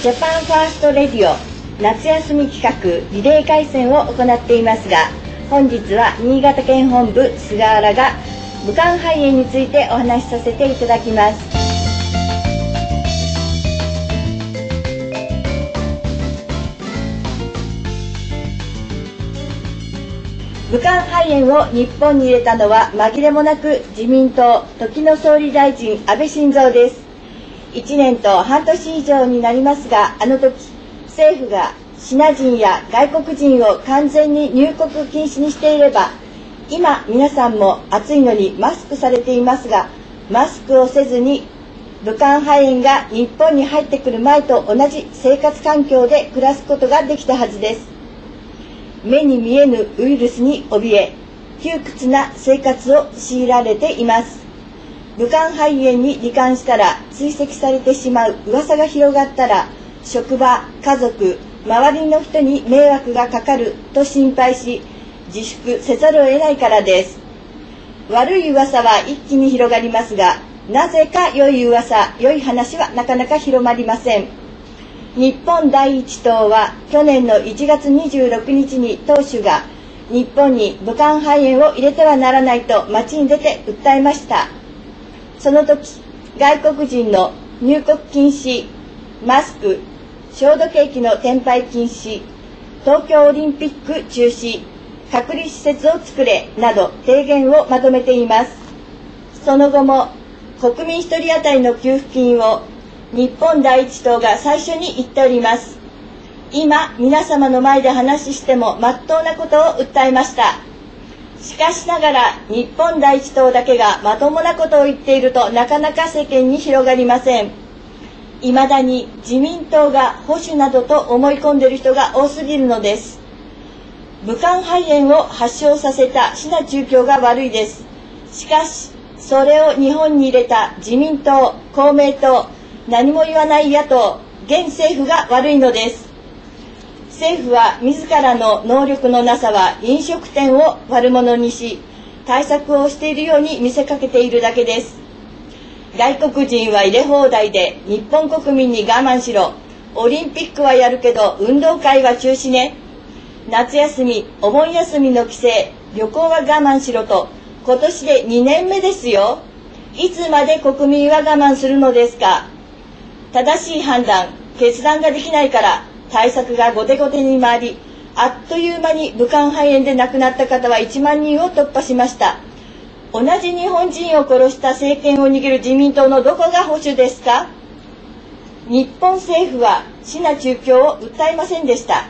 ジャパンファーストレディオ夏休み企画リレー街宣を行っていますが本日は新潟県本部菅原が武漢肺炎についてお話しさせていただきます。武漢肺炎を日本に入れたのは紛れもなく自民党時の総理大臣安倍晋三です。1年と半年以上になりますがあの時政府がシナ人や外国人を完全に入国禁止にしていれば今皆さんも暑いのにマスクされていますがマスクをせずに武漢肺炎が日本に入ってくる前と同じ生活環境で暮らすことができたはずです。目に見えぬウイルスに怯え窮屈な生活を強いられています。武漢肺炎に罹患したら追跡されてしまう噂が広がったら職場家族周りの人に迷惑がかかると心配し自粛せざるを得ないからです。悪い噂は一気に広がりますがなぜか良い噂良い話はなかなか広まりません。日本第一党は去年の1月26日に党首が日本に武漢肺炎を入れてはならないと街に出て訴えました。その時外国人の入国禁止マスク消毒液の転売禁止東京オリンピック中止隔離施設を作れなど提言をまとめています。その後も国民1人当たりの給付金を日本第一党が最初に言っております。今皆様の前で話しても真っ当なことを訴えました。しかしながら日本第一党だけがまともなことを言っているとなかなか世間に広がりません。いまだに自民党が保守などと思い込んでいる人が多すぎるのです。武漢肺炎を発症させたシナ中共が悪いです。しかしそれを日本に入れた自民党公明党何も言わない野党現政府が悪いのです。政府は自らの能力のなさは飲食店を悪者にし対策をしているように見せかけているだけです。外国人は入れ放題で日本国民に我慢しろ。オリンピックはやるけど運動会は中止ね。夏休みお盆休みの帰省旅行は我慢しろと今年で2年目ですよ。いつまで国民は我慢するのですか。正しい判断決断ができないから。対策が後手後手に回りあっという間に武漢肺炎で亡くなった方は1万人を突破しました。同じ日本人を殺した政権を握る自民党のどこが保守ですか？日本政府はシナ中共を訴えませんでした。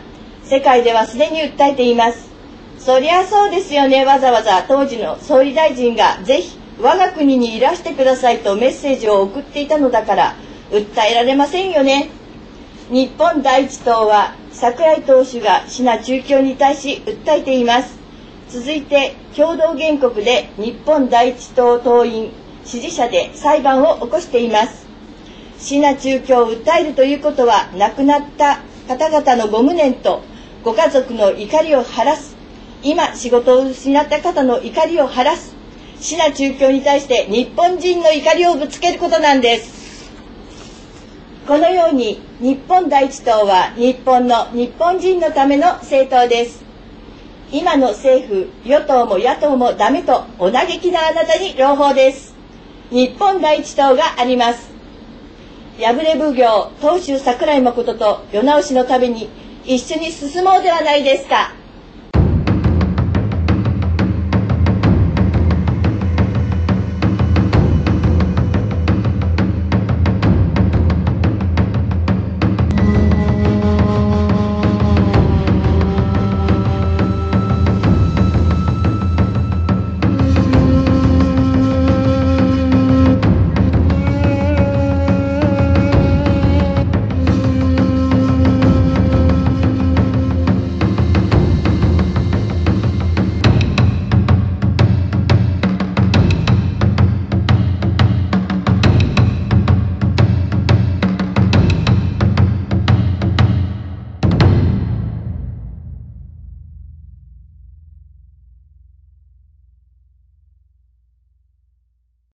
世界ではすでに訴えています。そりゃそうですよね。わざわざ当時の総理大臣がぜひ我が国にいらしてくださいとメッセージを送っていたのだから訴えられませんよね。日本第一党は櫻井党首がシナ中共に対し訴えています。続いて共同原告で日本第一党党員支持者で裁判を起こしています。シナ中共を訴えるということは亡くなった方々のご無念とご家族の怒りを晴らす今仕事を失った方の怒りを晴らすシナ中共に対して日本人の怒りをぶつけることなんです。このように日本第一党は日本の日本人のための政党です。今の政府与党も野党もダメとお嘆きなあなたに朗報です。日本第一党があります。破れ奉行当主桜井誠と世直しのために一緒に進もうではないですか。